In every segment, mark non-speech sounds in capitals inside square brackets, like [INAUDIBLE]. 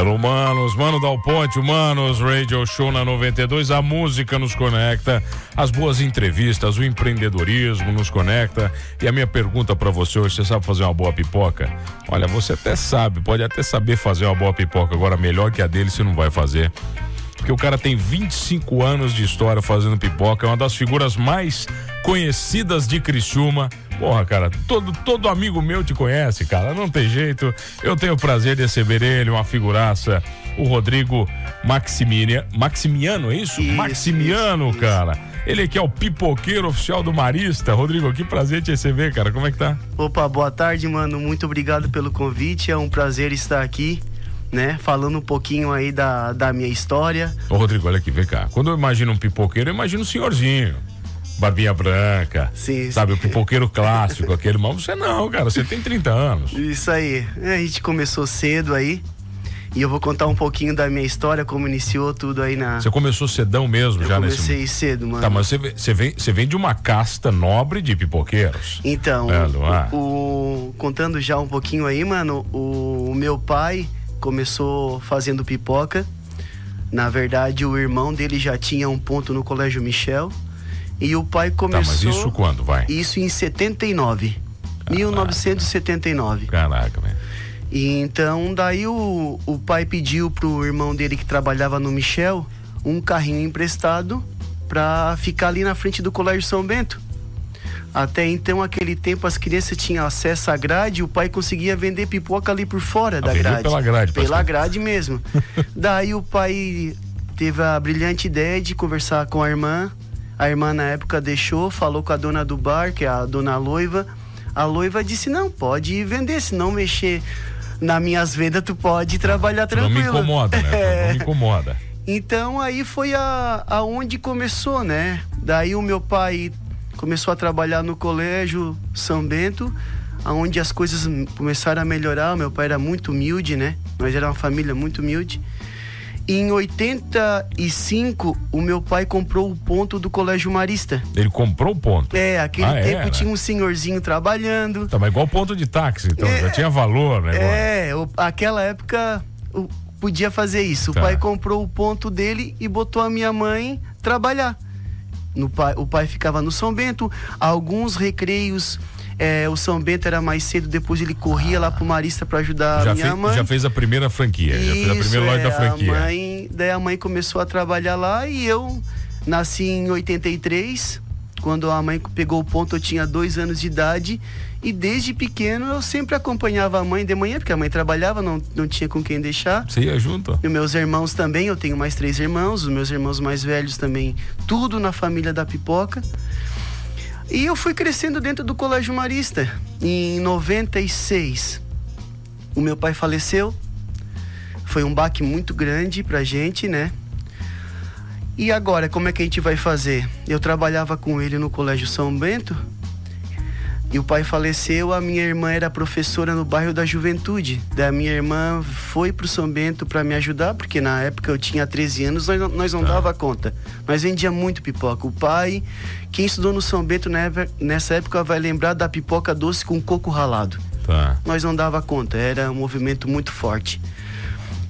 Hello, manos, mano Dal Ponte, Humanos, Radio Show na 92, a música nos conecta, as boas entrevistas, o empreendedorismo nos conecta. E a minha pergunta para você hoje, você sabe fazer uma boa pipoca? Olha, você até sabe, pode até saber fazer uma boa pipoca, agora melhor que a dele você não vai fazer porque o cara tem 25 anos de história fazendo pipoca, é uma das figuras mais conhecidas de Criciúma. Porra, cara, todo, todo amigo meu te conhece, cara, não tem jeito. Eu tenho o prazer de receber ele, uma figuraça, o Rodrigo Maximiano, é isso? Isso, Maximiano, isso, isso. cara. Ele que é o pipoqueiro oficial do Marista. Rodrigo, que prazer te receber, cara. Como é que tá? Opa, boa tarde, mano. Muito obrigado pelo convite. É um prazer estar aqui, né? Falando um pouquinho aí da, da minha história. Ô, Rodrigo, olha aqui, vem cá. Quando eu imagino um pipoqueiro, eu imagino um senhorzinho. Barbinha branca. Sim, Sabe, o pipoqueiro clássico, aquele. Mas você não, cara. Você tem 30 anos. Isso aí. A gente começou cedo aí. E eu vou contar um pouquinho da minha história, como iniciou tudo aí na. Você começou cedão mesmo Eu já comecei nesse. cedo, mano. Tá, mas você, vem- você, vem, você vem de uma casta nobre de pipoqueiros. Então, É, Luan. o, o- contando já um pouquinho aí, mano, o, o meu pai começou fazendo pipoca. Na verdade, o irmão dele já tinha um ponto no Colégio Michel. E o pai Tá, começou. mas isso quando vai? Isso em 79. 1979. Caraca, velho. E então, daí o, o pai pediu pro irmão dele que trabalhava no Michel um carrinho emprestado pra ficar ali na frente do Colégio São Bento. Até então, aquele tempo, as crianças tinham acesso à grade e o pai conseguia vender pipoca ali por fora da vendia grade. pela grade, Pela grade mesmo. [LAUGHS] Daí o pai teve a brilhante ideia de conversar com a irmã. A irmã, na época, deixou, falou com a dona do bar, que é a dona Loiva. A Loiva disse, não, pode vender, se não mexer nas minhas vendas, tu pode trabalhar Não tranquilo. me incomoda, né? [LAUGHS] Não me incomoda. Então aí foi a, aonde começou, né? Daí o meu pai começou a trabalhar no colégio São Bento, aonde as coisas começaram a melhorar. O meu pai era muito humilde, né? Nós era uma família muito humilde. E em 85, o meu pai comprou o ponto do Colégio Marista. Ele comprou o ponto. É, aquele Ah, é, tempo né? tinha um senhorzinho trabalhando. Tá, mas igual ponto de táxi, então É. já tinha valor, né? É, o- aquela época o- podia fazer isso. Tá. O pai comprou o ponto dele e botou a minha mãe trabalhar. No pai, o pai ficava no São Bento. Alguns recreios, é, o São Bento era mais cedo, depois ele corria lá pro Marista para ajudar Já, a minha fez, mãe. já fez a primeira franquia, já fez a Isso, primeira loja é, da franquia. A mãe, daí a mãe começou a trabalhar lá e eu nasci em 83. Quando a mãe pegou o ponto, eu tinha dois anos de idade. E desde pequeno eu sempre acompanhava a mãe de manhã, porque a mãe trabalhava, não, não tinha com quem deixar. Você ia junto? E meus irmãos também, eu tenho mais três irmãos, os meus irmãos mais velhos também, tudo na família da pipoca. E eu fui crescendo dentro do Colégio Marista. Em 96, o meu pai faleceu. Foi um baque muito grande pra gente, né? E agora, como é que a gente vai fazer? Eu trabalhava com ele no Colégio São Bento. E o pai faleceu, a minha irmã era professora no bairro da Juventude. Da minha irmã foi pro São Bento para me ajudar, porque na época eu tinha 13 anos, nós não, nós não Tá. dava conta. Nós vendia muito pipoca. O pai, quem estudou no São Bento nessa época vai lembrar da pipoca doce com coco ralado. Tá. Nós não dava conta, era um movimento muito forte.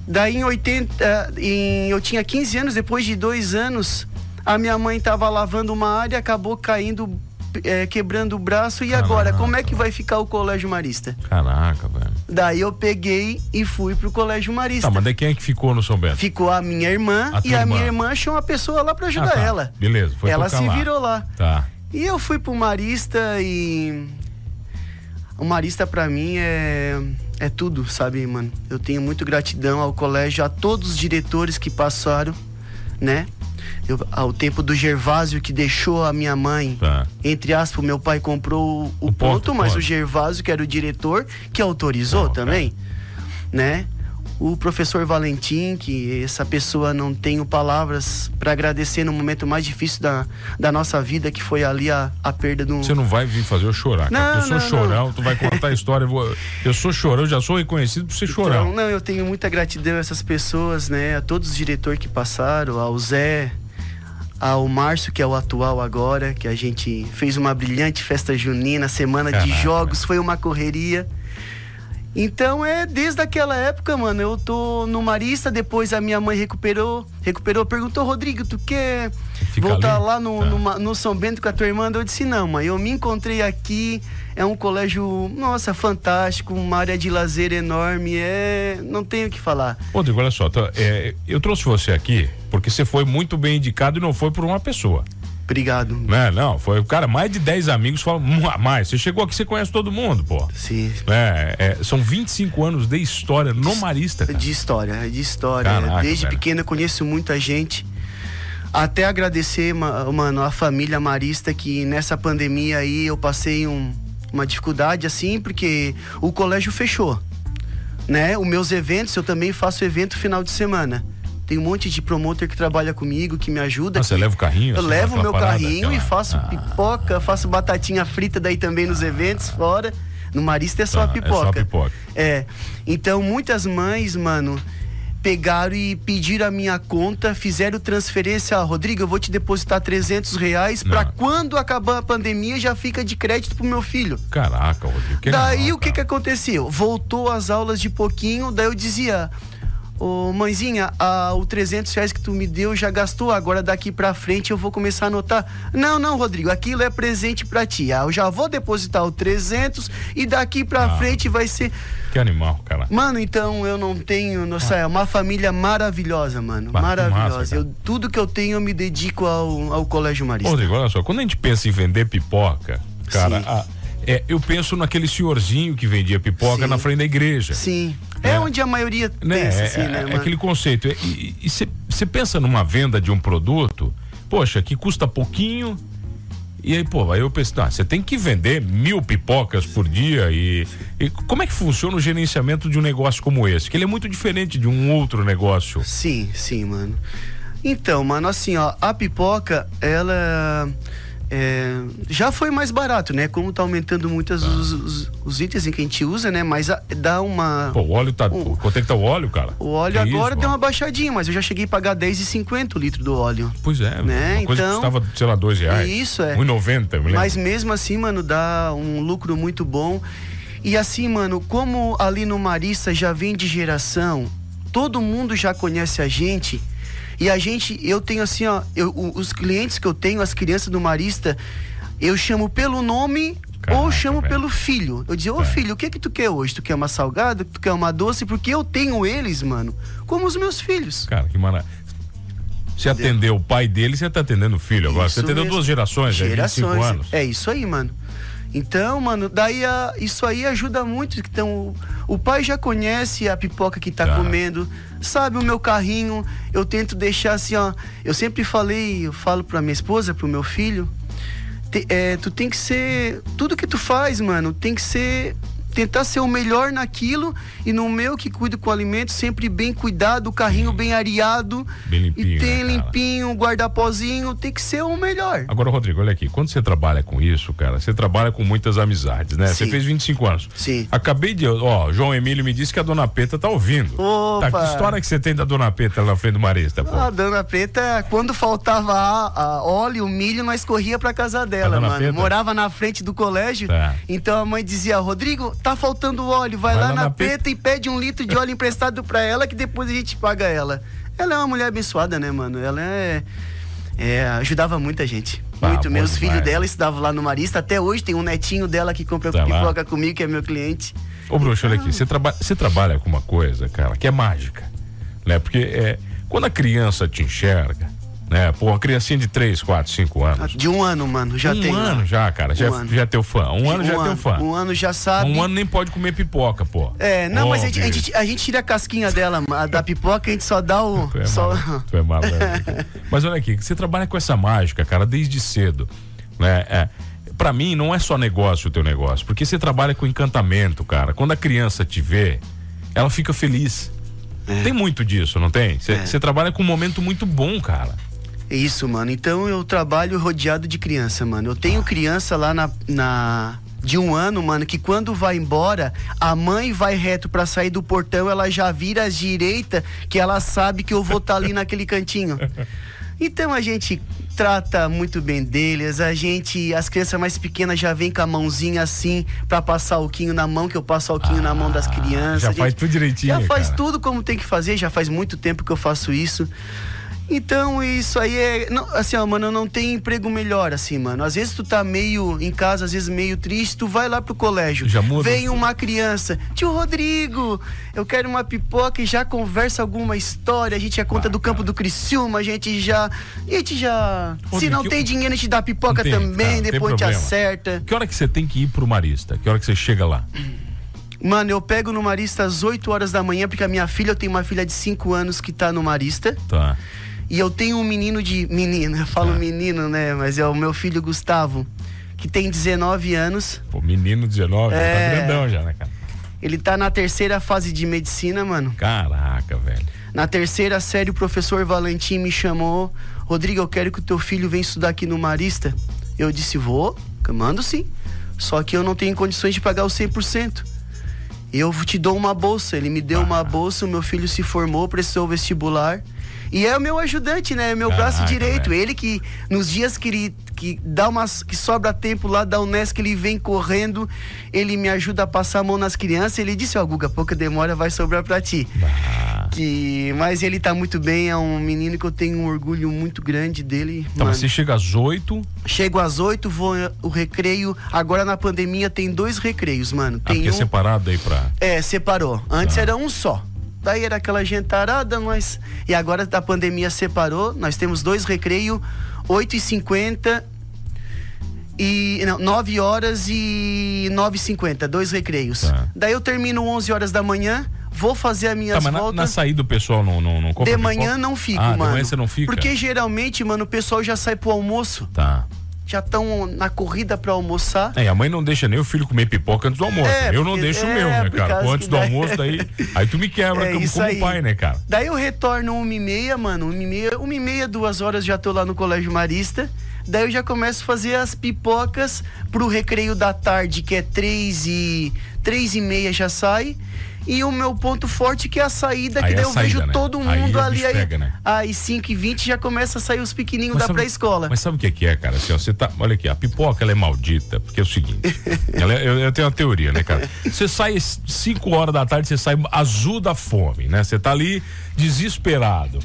Daí em 80, em, eu tinha 15 anos, depois de dois anos, a minha mãe estava lavando uma área, acabou caindo, eh, quebrando o braço. E agora, Caraca. como é que vai ficar o Colégio Marista? Caraca, velho. Daí eu peguei e fui pro Colégio Marista. Tá, mas daí quem é que ficou no São Bento? Ficou a minha irmã A e a irmã. minha irmã achou uma pessoa lá para ajudar Ah, tá. ela. Beleza, foi ela se lá. virou lá. Tá. E eu fui pro Marista e. O Marista pra mim é. É tudo, sabe, mano? Eu tenho muito gratidão ao colégio, a todos os diretores que passaram, né? Eu, ao tempo do Gervásio que deixou a minha mãe. Tá. Entre aspas, meu pai comprou o, O ponto, ponto, mas ponto. o Gervásio, que era o diretor, que autorizou Não, também, né? O professor Valentim, que essa pessoa não tenho palavras para agradecer no momento mais difícil da, da nossa vida, que foi ali a, a perda do. Você não vai vir fazer eu chorar, cara. Não, eu sou não, chorão, tu vai contar a história. Eu, vou- eu sou chorão, eu já sou reconhecido por ser chorão. Então, não, eu tenho muita gratidão a essas pessoas, né? A todos os diretores que passaram, ao Zé, ao Márcio, que é o atual agora, que a gente fez uma brilhante festa junina, semana Caraca. de jogos, foi uma correria. Então é desde aquela época, mano, eu tô no Marista, depois a minha mãe recuperou, recuperou, perguntou, Rodrigo, tu quer Fica voltar ali? lá no, tá. no, no, São Bento com a tua irmã? Eu disse, não, mãe, eu me encontrei aqui, é um colégio, nossa, fantástico, uma área de lazer enorme, é. não tenho o que falar. Rodrigo, olha só, tá, é, eu trouxe você aqui porque você foi muito bem indicado e não foi por uma pessoa. Obrigado. Não, não, foi, cara, mais de 10 amigos falam, mais, você chegou aqui, você conhece todo mundo, pô. Sim. É, é, são 25 anos de história no Marista. Cara. De história, de história. Caraca, Desde velho. pequeno eu conheço muita gente. Até agradecer, mano, a família Marista que nessa pandemia aí eu passei um, uma dificuldade assim, porque o colégio fechou. Né? Os meus eventos, eu também faço evento final de semana. Tem um monte de promotor que trabalha comigo, que me ajuda. Ah, você leva o carrinho? Eu assim, levo o meu carrinho aquela... e faço ah. pipoca, faço batatinha frita daí também nos eventos fora. No Marista é só tá, pipoca. É só pipoca. É. Então, muitas mães, mano, pegaram e pediram a minha conta, fizeram transferência. Ah, Rodrigo, eu vou te depositar 300 reais para quando acabar a pandemia já fica de crédito pro meu filho. Caraca, Rodrigo. Que daí não, o que que aconteceu? Voltou as aulas de pouquinho, daí eu dizia Ô, mãezinha, a, o 300 reais que tu me deu já gastou, agora daqui pra frente eu vou começar a anotar. Não, não, Rodrigo, aquilo é presente pra ti. Ah, eu já vou depositar o 300 e daqui pra ah, frente vai ser. Que animal, cara. Mano, então eu não tenho noção. É uma família maravilhosa, mano. Bah, maravilhosa. Massa, eu, tudo que eu tenho eu me dedico ao, ao Colégio Marista. Rodrigo, olha só, quando a gente pensa em vender pipoca, cara, a, é, eu penso naquele senhorzinho que vendia pipoca Sim. na frente da igreja. Sim. É, é onde a maioria né? pensa, assim, é, né? É aquele conceito. E você pensa numa venda de um produto, poxa, que custa pouquinho. E aí, pô, aí eu penso, tá, você tem que vender mil pipocas por dia e, e, como é que funciona o gerenciamento de um negócio como esse? Que ele é muito diferente de um outro negócio. Sim, sim, mano. Então, mano, assim, ó, a pipoca, ela é, já foi mais barato, né? Como tá aumentando muitos ah. os, os, os, itens que a gente usa, né? Mas a, dá uma. Pô, o óleo tá. Um, quanto é que tá o óleo, cara? O óleo que agora isso, deu uma baixadinha, mas eu já cheguei a pagar 10,50 o litro do óleo. Pois é, né? Uma coisa então, custava, sei lá, dois reais. Isso é. 1,90, Mas mesmo assim, mano, dá um lucro muito bom. E assim, mano, como ali no Marista já vem de geração, todo mundo já conhece a gente e a gente, eu tenho assim, ó, eu, os clientes que eu tenho, as crianças do Marista, eu chamo pelo nome Caraca, ou chamo velho. pelo filho. Eu dizia, ô é. filho, o que que tu quer hoje? Tu quer uma salgada? Tu quer uma doce? Porque eu tenho eles, mano, como os meus filhos. Cara, que maravilha. Você atendeu o pai dele, você tá atendendo o filho agora. Isso você atendeu mesmo. duas gerações, gerações, é 25 anos. É isso aí, mano. Então, mano, daí a, isso aí ajuda muito. Então, o, o pai já conhece a pipoca que tá, tá comendo, sabe o meu carrinho. Eu tento deixar assim, ó. Eu sempre falei, eu falo pra minha esposa, pro meu filho. Te, é, tu tem que ser. Tudo que tu faz, mano, tem que ser tentar ser o melhor naquilo e no meu que cuido com o alimento, sempre bem cuidado, o carrinho bem areado. Bem limpinho. E tem né, limpinho, guarda-pozinho, tem que ser o melhor. Agora, Rodrigo, olha aqui, quando você trabalha com isso, cara, você trabalha com muitas amizades, né? Sim. Você fez 25 anos. Sim. Acabei de, ó, João Emílio me disse que a dona Peta tá ouvindo. Opa. Tá, que história que você tem da dona Peta lá na frente do Marista, pô? A dona Peta, quando faltava a, a óleo, milho, nós corria pra casa dela, mano. Morava na frente do colégio, tá. então a mãe dizia, Rodrigo, tá faltando óleo vai, vai lá, lá, na, na peta e pede um litro de óleo emprestado pra ela que depois a gente paga ela. Ela é uma mulher abençoada, né, mano? Ela é. é ajudava muita gente. Ah, Muito. Meus filhos dela estudavam lá no Marista. Até hoje tem um netinho dela que compra tá pipoca comigo, que é meu cliente. Ô, Bruxo, olha aqui. Você, traba você trabalha com uma coisa, cara, que é mágica. Né? Porque é, quando a criança te enxerga, né? Pô, uma criancinha de 3, 4, 5 anos. De um ano, mano, já um tem. Um ano já, cara, um já, ano. já é teu fã. Um ano um já ano, é teu fã. Um ano já sabe. Um ano nem pode comer pipoca, pô. É, não, oh, mas a gente, a gente, a, gente, tira a casquinha dela, da pipoca, a gente só dá o. [LAUGHS] Tu é só... Malandro, [LAUGHS] tu é malandro. mas olha aqui, você trabalha com essa mágica, cara, desde cedo. Né? É, pra mim, não é só negócio o teu negócio, porque você trabalha com encantamento, cara. Quando a criança te vê, ela fica feliz. É. Tem muito disso, não tem? Você é. trabalha com um momento muito bom, cara. É isso, mano. Então eu trabalho rodeado de criança, mano. Eu tenho criança lá na, na de um ano, mano, que quando vai embora, a mãe vai reto para sair do portão, ela já vira à direita, que ela sabe que eu vou estar tá ali naquele cantinho. Então a gente trata muito bem deles, a gente, as crianças mais pequenas já vêm com a mãozinha assim para passar o quinho na mão, que eu passo o quinho ah, na mão das ah, crianças. Já faz tudo direitinho. Já faz cara. tudo como tem que fazer, já faz muito tempo que eu faço isso. Então, isso aí é. Não, assim, ó, mano, não tem emprego melhor, assim, mano. Às vezes tu tá meio em casa, às vezes meio triste, tu vai lá pro colégio. Já muda. Vem uma criança, tio Rodrigo, eu quero uma pipoca e já conversa alguma história. A gente já conta ah, do campo do Criciúma, a gente já. A gente já. Rodrigo, se não tem dinheiro, a gente dá pipoca tem, também, cara, depois a gente acerta. Que hora que você tem que ir pro Marista? Que hora que você chega lá? Mano, eu pego no Marista às 8 horas da manhã, porque a minha filha, eu tenho uma filha de 5 anos que tá no Marista. Tá. E eu tenho um menino de. Menino, eu falo ah. menino, né? Mas é o meu filho Gustavo, que tem 19 anos. Pô, menino 19, tá é... tá grandão já, né, cara? Ele tá na terceira fase de medicina, mano. Caraca, velho. Na terceira série, o professor Valentim me chamou. Rodrigo, eu quero que o teu filho venha estudar aqui no Marista. Eu disse, vou, mando sim. Só que eu não tenho condições de pagar o 100%. Eu te dou uma bolsa. Ele me deu ah. uma bolsa, o meu filho se formou, prestou vestibular. E é o meu ajudante, né? Meu Caraca, braço direito. Velho. Ele que, nos dias que ele que dá umas que sobra tempo lá da Unesco, ele vem correndo, ele me ajuda a passar a mão nas crianças. Ele disse: Ó, oh, Guga, pouca demora vai sobrar pra ti. Que, mas ele tá muito bem, é um menino que eu tenho um orgulho muito grande dele. Então, você chega às oito? Chego às oito, vou o recreio. Agora na pandemia tem dois recreios, mano. Tem Aqui é um... é separado aí pra. É, separou. Antes ah. era um só. Daí era aquela gentarada, mas. E agora a pandemia separou. Nós temos dois recreios, 8h50 e. Não, 9 horas e 9h50, dois recreios. Tá. Daí eu termino 11 horas da manhã. Vou fazer a minha tá, mas voltas. Na, na saída o pessoal não, não, não compra De manhã não fico, ah, mano. De manhã você não fica? Porque geralmente, mano, o pessoal já sai pro almoço. Tá já estão na corrida para almoçar. É, a mãe não deixa nem o filho comer pipoca antes do almoço. É, eu não deixo é, o meu, né, cara? antes do daí... almoço, daí. [LAUGHS] Aí tu me quebra é, como, como pai, né, cara? Daí eu retorno uma e meia, mano. Uma e meia, uma e meia, duas horas já tô lá no Colégio Marista. Daí eu já começo a fazer as pipocas pro recreio da tarde, que é três e. três e meia já sai. E o meu ponto forte que é a saída, aí que daí eu saída, vejo né? todo mundo aí ali. Aí, pega, né? aí 5 e 20 já começa a sair os pequenininhos da pré-escola. Mas sabe o que é, cara? Assim, ó, você tá, olha aqui, a pipoca ela é maldita, porque é o seguinte, [LAUGHS] ela, é, eu, eu, tenho uma teoria, né, cara? Você sai 5 horas da tarde, você sai azul da fome, né? Você tá ali desesperado.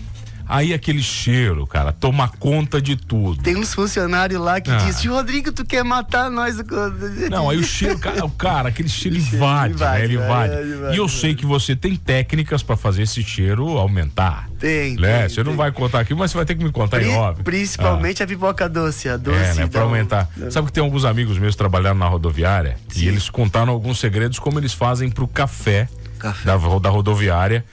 Aí aquele cheiro, cara, toma conta de tudo. Tem uns funcionários lá que ah. dizem, Rodrigo, tu quer matar nós? [LAUGHS] Não, aí o cheiro, cara, o cara aquele cheiro invade, né? Ele invade. E eu sei que você tem técnicas para fazer esse cheiro aumentar. Tem. Né? Tem, você tem. não vai contar aqui, mas você vai ter que me contar, Pri, óbvio. Principalmente ah. a pipoca doce, a doce. É, né? Pra aumentar. Sabe que tem alguns amigos meus trabalhando na rodoviária Sim. e eles contaram alguns segredos como eles fazem pro café, café. Da, da rodoviária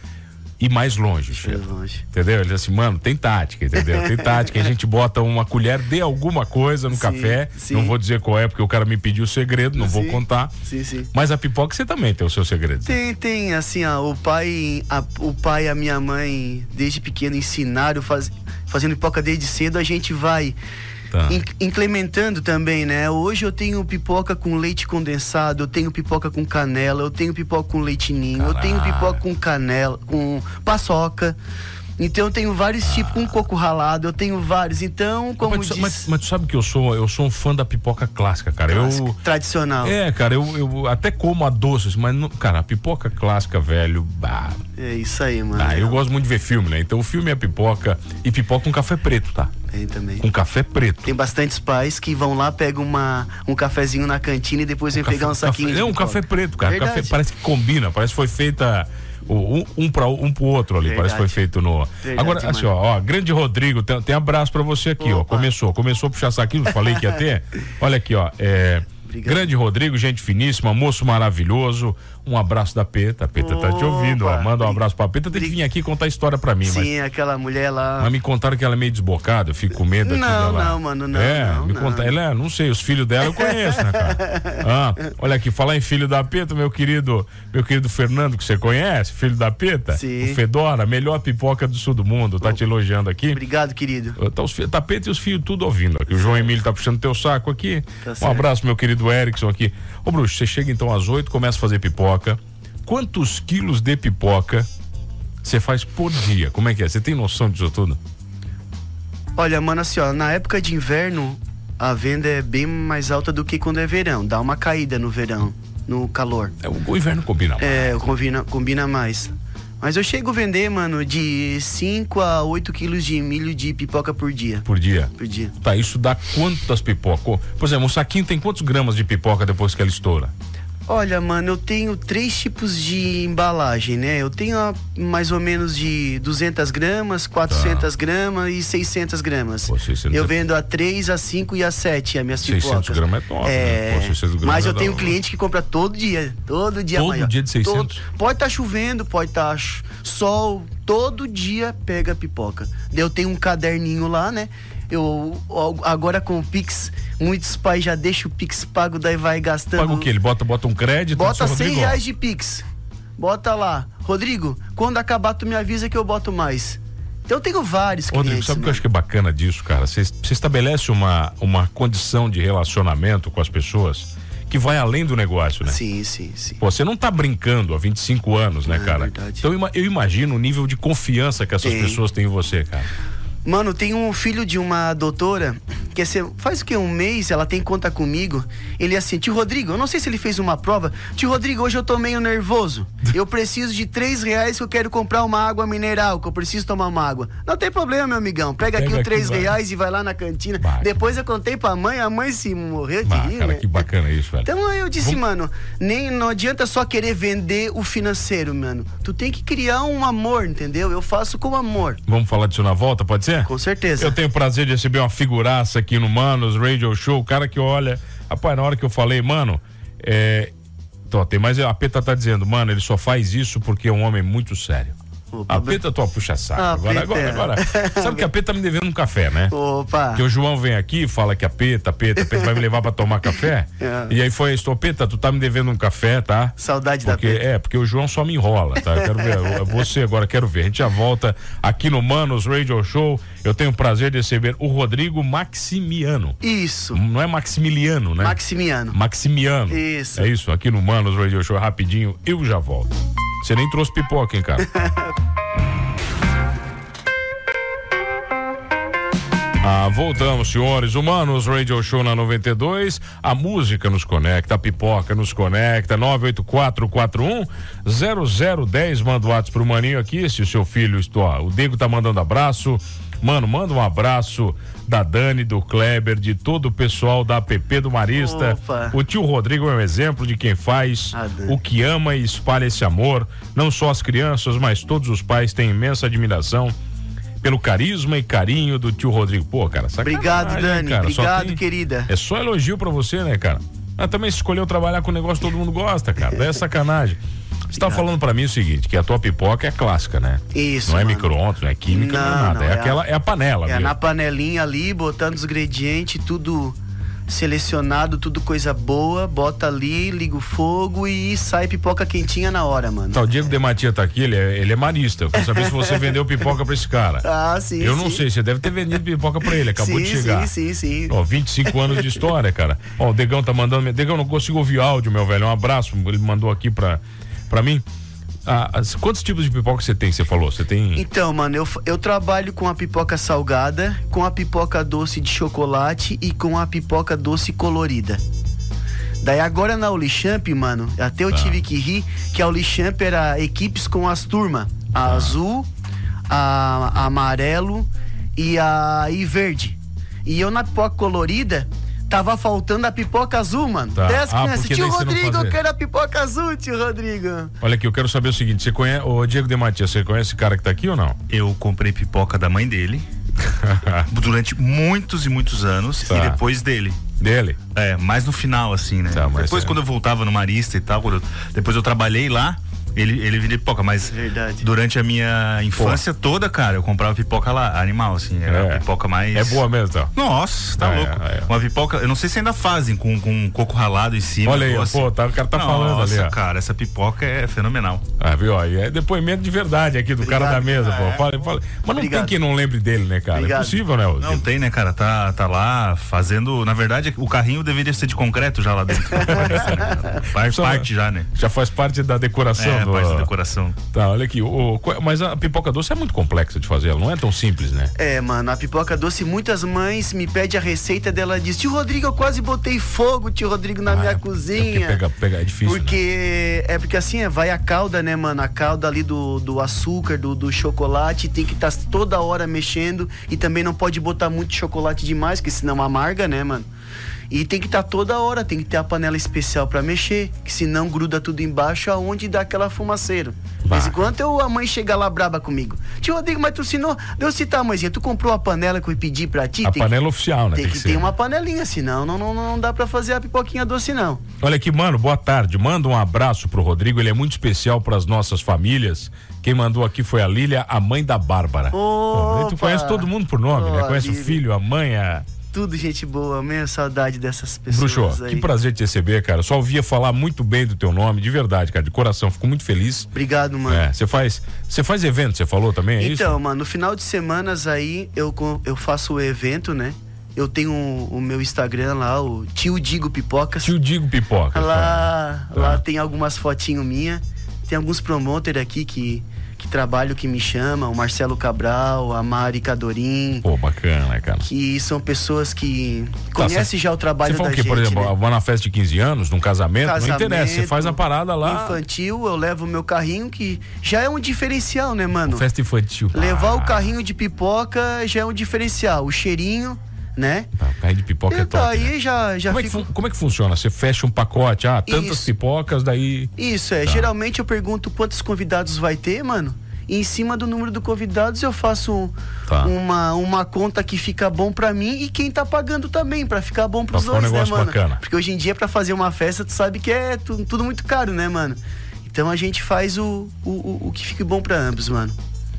e mais longe, cheiro. longe. Entendeu? Ele disse assim, mano, tem tática, entendeu? Tem tática. a gente bota uma colher de alguma coisa no sim, café. Sim. Não vou dizer qual é, porque o cara me pediu o segredo, não sim, vou contar. Sim, sim. Mas a pipoca você também tem o seu segredo. Tem, tem. Assim, ó, o pai, a, o pai e a minha mãe, desde pequeno, ensinaram, faz, fazendo pipoca desde cedo, a gente vai Tá. Incrementando também, né? Hoje eu tenho pipoca com leite condensado, eu tenho pipoca com canela, eu tenho pipoca com leitinho, eu tenho pipoca com canela, com paçoca. Então eu tenho vários ah. tipos, com coco ralado, eu tenho vários. Então, como mas, diz... mas, mas, tu sabe que eu sou, eu sou um fã da pipoca clássica, cara. Eu tradicional. É, cara, eu, eu até como a doces, mas não, cara, a pipoca clássica, velho, bah. É isso aí, mano. Ah, eu gosto muito de ver filme, né? Então o filme é pipoca e pipoca com café preto, tá? Tem também. Com café preto. Tem bastantes pais que vão lá, pegam uma, um cafezinho na cantina e depois um vem café, pegar um saquinho. Café, é um café preto, cara. Café, parece que combina, parece que foi feita um, um para um pro outro ali, Verdade. parece que foi feito no. Verdade, Agora, assim, ó, ó, grande Rodrigo, tem, tem abraço para você aqui, Opa. ó. Começou, começou a puxar saquinho, falei que ia ter. [LAUGHS] Olha aqui, ó. É, Grande Rodrigo, gente finíssima, moço maravilhoso. Um abraço da Peta. A Peta Opa. tá te ouvindo, ó. Manda um abraço pra Peta. Tem que vir aqui contar a história pra mim. Sim, mas... aquela mulher lá. Mas me contaram que ela é meio desbocada, eu fico com medo Não, dela. não, mano, não. É, não, me não. conta. Ela é, não sei, os filhos dela eu conheço, né, cara? [LAUGHS] Ah, olha aqui, falar em filho da Peta, meu querido, meu querido Fernando, que você conhece, filho da Peta. Sim. O Fedora, melhor pipoca do sul do mundo, tá te elogiando aqui. Obrigado, querido. Tá os Tapete e os filhos tudo ouvindo aqui. O João Emílio tá puxando teu saco aqui. Tá um abraço, meu querido Erickson aqui. Ô, Bruxo, você chega então às oito, começa a fazer pipoca. Quantos quilos de pipoca você faz por dia? Como é que é? Você tem noção disso tudo? Olha, mano, assim, ó, na época de inverno, a venda é bem mais alta do que quando é verão. Dá uma caída no verão, no calor. É, o, o inverno combina mais. É, combina, combina mais. Mas eu chego a vender, mano, de 5 a 8 quilos de milho de pipoca por dia. Por dia? Por dia. Tá, isso dá quantas pipocas? Por exemplo, um saquinho tem quantos gramas de pipoca depois que ela estoura? Olha, mano, eu tenho três tipos de embalagem, né? Eu tenho a, mais ou menos de 200 gramas, 400 tá. gramas e 600 gramas. Pô, 600 eu vendo a 3, a 5 e a 7 as minhas 600 pipocas. 600 gramas é top, é... Né? Pô, Mas eu é tenho cliente que compra todo dia, todo dia Todo maior. dia de 600? Todo... Pode estar tá chovendo, pode estar tá sol, todo dia pega pipoca. Eu tenho um caderninho lá, né? Eu agora com o Pix, muitos pais já deixam o Pix pago, daí vai gastando. Paga o quê? Ele bota, bota um crédito? Bota 100 reais de Pix. Bota lá. Rodrigo, quando acabar, tu me avisa que eu boto mais. Então eu tenho vários Rodrigo, clientes. sabe o que eu acho que é bacana disso, cara? Você estabelece uma, uma condição de relacionamento com as pessoas que vai além do negócio, né? Sim, sim, sim. Pô, você não tá brincando há 25 anos, né, é, cara? Verdade. Então eu imagino o nível de confiança que essas Tem. pessoas têm em você, cara. Mano, tem um filho de uma doutora que é, faz o que? Um mês ela tem conta comigo. Ele é assim, tio Rodrigo, eu não sei se ele fez uma prova. Tio Rodrigo, hoje eu tô meio nervoso. Eu preciso de três reais que eu quero comprar uma água mineral, que eu preciso tomar uma água. Não tem problema, meu amigão. Pega, Pega aqui os três reais e vai lá na cantina. Depois eu contei pra mãe, a mãe se morreu de bah, rir. Cara, né? que bacana isso, velho. Então eu disse, Vamos... mano, nem não adianta só querer vender o financeiro, mano. Tu tem que criar um amor, entendeu? Eu faço com amor. Vamos falar disso na volta, pode ser? Com certeza. Eu tenho o prazer de receber uma figuraça aqui no Manos Radio Show, o cara que olha. Rapaz, na hora que eu falei, mano, é. Então, tem mais. A Peta tá dizendo, mano, ele só faz isso porque é um homem muito sério. Opa, a Peta tua puxa saco. Ah, agora, agora, agora. [LAUGHS] Sabe que a Peta tá me devendo um café, né? Opa. Que o João vem aqui e fala que a Peta, a Peta, a Peta vai me levar pra tomar café. [LAUGHS] É. E aí foi isso, Peta, tu tá me devendo um café, tá? Saudade porque, da Peta. É, porque o João só me enrola, tá? Eu quero ver, você agora, quero ver. A gente já volta aqui no Manos Radio Show. Eu tenho o prazer de receber o Rodrigo Maximiano. Isso. Não é Maximiliano, né? Maximiano. Maximiano. Isso. É isso, aqui no Manos Radio Show, rapidinho, eu já volto. Você nem trouxe pipoca, hein, cara? [LAUGHS] Ah, voltamos, senhores. Humanos Radio Show na 92. A música nos conecta, a pipoca nos conecta. 98441 0010. Manda o WhatsApp pro Maninho aqui. Se o seu filho, o Diego tá mandando abraço. Mano, manda um abraço da Dani, do Kleber, de todo o pessoal da APP do Marista. Opa. O tio Rodrigo é um exemplo de quem faz o que ama e espalha esse amor. Não só as crianças, mas todos os pais têm imensa admiração pelo carisma e carinho do tio Rodrigo. Pô, cara, sacanagem, Obrigado, Dani. Cara. Obrigado, tem... querida. É só elogio para você, né, cara? Mas também escolheu trabalhar com o negócio que todo mundo gosta, cara. Daí é sacanagem. Você tá falando para mim o seguinte, que a tua pipoca é clássica, né? Isso. Não é micro-ondas, não é química, não, não é nada. Não, é, é, aquela, é a panela. É mesmo. na panelinha ali, botando os ingredientes, tudo selecionado, tudo coisa boa, bota ali, liga o fogo e sai pipoca quentinha na hora, mano. Tá, o Diego Dematia tá aqui, ele é, ele é marista. Eu quero saber se você [LAUGHS] vendeu pipoca pra esse cara. Ah, sim. Eu não sei, você deve ter vendido pipoca pra ele, acabou sim, de chegar. Sim, sim, sim. Ó, 25 anos de história, cara. Ó, o Degão tá mandando. Degão, não consigo ouvir áudio, meu velho. Um abraço, ele mandou aqui pra, pra mim. Ah, quantos tipos de pipoca você tem? Você falou? Você tem? Então, mano, eu, eu trabalho com a pipoca salgada, com a pipoca doce de chocolate e com a pipoca doce colorida. Daí agora na Olichamp, mano, até eu tá. tive que rir que a Olichamp era equipes com as turmas, a tá. azul, a, a amarelo e a e verde. E eu na pipoca colorida Tava faltando a pipoca azul, mano. Tá. Desce, ah, Tio Rodrigo, eu quero a pipoca azul, tio Rodrigo. Olha aqui, eu quero saber o seguinte: você conhece. O Diego de Matias, você conhece esse cara que tá aqui ou não? Eu comprei pipoca da mãe dele. [LAUGHS] durante muitos e muitos anos tá. e depois dele. Dele? É, mais no final, assim, né? Tá, depois, é. quando eu voltava no Marista e tal, eu, depois eu trabalhei lá, ele, ele vendia pipoca, mas Verdade. durante a minha infância Pô. toda, cara, eu comprava pipoca lá, animal, assim, era é. a pipoca mais. É boa mesmo, então. Nossa, tá é, louco. É, Uma pipoca, eu não sei se ainda fazem com, com coco ralado em cima. Olha aí, assim. pô, tá, o cara tá Nossa, falando ali. Nossa, cara, essa pipoca é fenomenal. Ah, viu? Aí é depoimento de verdade aqui do Obrigado, cara da mesa, pô. Fala, fala. Mas não Obrigado. tem quem não lembre dele, né, cara? É Obrigado. É possível, né? Não tem, né, cara? Tá, tá lá fazendo. Na verdade, o carrinho deveria ser de concreto já lá dentro. [LAUGHS] faz parte já, né? Já faz parte da decoração, a parte da decoração. Tá, olha aqui. O, mas a pipoca doce é muito complexa de fazer, ela não é tão simples, né? É, mano, a pipoca doce, muitas mães me pedem a receita dela, diz: Tio Rodrigo, eu quase botei fogo, tio Rodrigo, na ah, minha é, cozinha. É pega, pega, é difícil. Porque né? é porque assim, é, vai a calda, né, mano? A calda ali do, do açúcar, do, do chocolate, tem que estar tá toda hora mexendo e também não pode botar muito chocolate demais, que senão amarga, né, mano? E tem que estar tá toda hora, tem que ter a panela especial para mexer, que senão gruda tudo embaixo aonde dá aquela fumaceira. Mas enquanto eu, a mãe chega lá braba comigo. Tio Rodrigo, mas tu ensinou. Deu citar, mãezinha, tu comprou a panela que eu pedi pra ti? A panela que, oficial, né? Tem, tem que, ter uma panelinha, senão não, não, não dá pra fazer a pipoquinha doce, não. Olha aqui, mano, boa tarde. Manda um abraço pro Rodrigo, ele é muito especial para as nossas famílias. Quem mandou aqui foi a Lília, a mãe da Bárbara. Opa. tu conhece todo mundo por nome, oh, né? Conhece Lília. o filho, a mãe, a tudo gente boa, meio saudade dessas pessoas. Bruxo, aí. que prazer te receber, cara. Só ouvia falar muito bem do teu nome, de verdade, cara, de coração. Fico muito feliz. Obrigado, mano. É, você faz, você faz evento, você falou também, é então, isso? mano, no final de semanas aí eu, eu faço o evento, né? Eu tenho o, o meu Instagram lá, o Tio Digo Pipocas. Tio Digo Pipocas. Lá, tá. lá tem algumas fotinhos minhas. Tem alguns promoters aqui que que trabalho que me chama, o Marcelo Cabral, a Mari Cadorim. Pô, bacana, cara. Que são pessoas que tá, conhecem já o trabalho da gente. Que, por exemplo, né? vou na festa de 15 anos, num casamento, casamento, não interessa, você faz a parada lá. Infantil, eu levo o meu carrinho, que já é um diferencial, né, mano? Festa infantil. Levar ah. o carrinho de pipoca já é um diferencial. O cheirinho né? Tá, carrinho de pipoca é então, top. Aí né? já, já como, fico... é que, como é que funciona? Você fecha um pacote, ah, tantas Isso. pipocas, daí. Isso, é. Tá. Geralmente eu pergunto quantos convidados vai ter, mano. E em cima do número de convidados eu faço tá. uma, uma conta que fica bom para mim e quem tá pagando também, para ficar bom pros pra dois, um né, mano? Bacana. Porque hoje em dia para fazer uma festa, tu sabe que é tudo, tudo muito caro, né, mano? Então a gente faz o, o, o que fique bom para ambos, mano.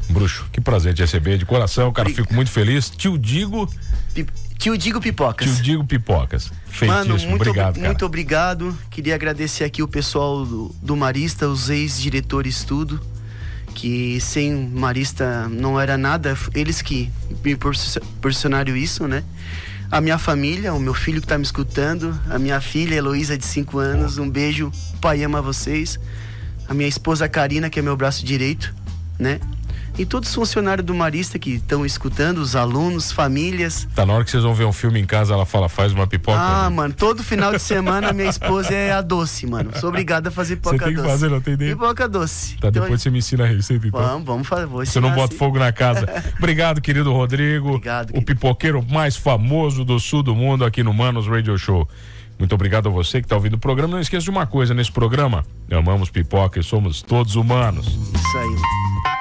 Bruxo, que prazer te receber de coração, cara. Fico muito feliz. Tio Digo. Tio Digo Pipocas. Tio Digo Pipocas. Feitíssimo. Mano, muito, obrigado. Muito obrigado. Queria agradecer aqui o pessoal do, do Marista, os ex-diretores, tudo. Que sem Marista não era nada. Eles que me proporcionaram isso, né? A minha família, o meu filho que está me escutando, a minha filha Heloísa, de 5 anos. Um beijo, pai ama vocês. A minha esposa Karina, que é meu braço direito, né? E todos os funcionários do Marista que estão escutando, os alunos, famílias. Tá na hora que vocês vão ver um filme em casa, ela fala, faz uma pipoca. Ah, né? mano, todo final de semana minha esposa é a doce, mano. Sou obrigada a fazer pipoca doce. Você tem que fazer, não tem ideia. Pipoca doce. Tá, então, depois você me ensina a receita, então. Vamos, vamos fazer. Vou você não bota assim. fogo na casa. [LAUGHS] Obrigado, querido Rodrigo. Obrigado. O pipoqueiro mais famoso do sul do mundo aqui no Manos Radio Show. Muito obrigado a você que está ouvindo o programa. Não esqueça de uma coisa nesse programa: amamos pipoca e somos todos humanos. Isso aí.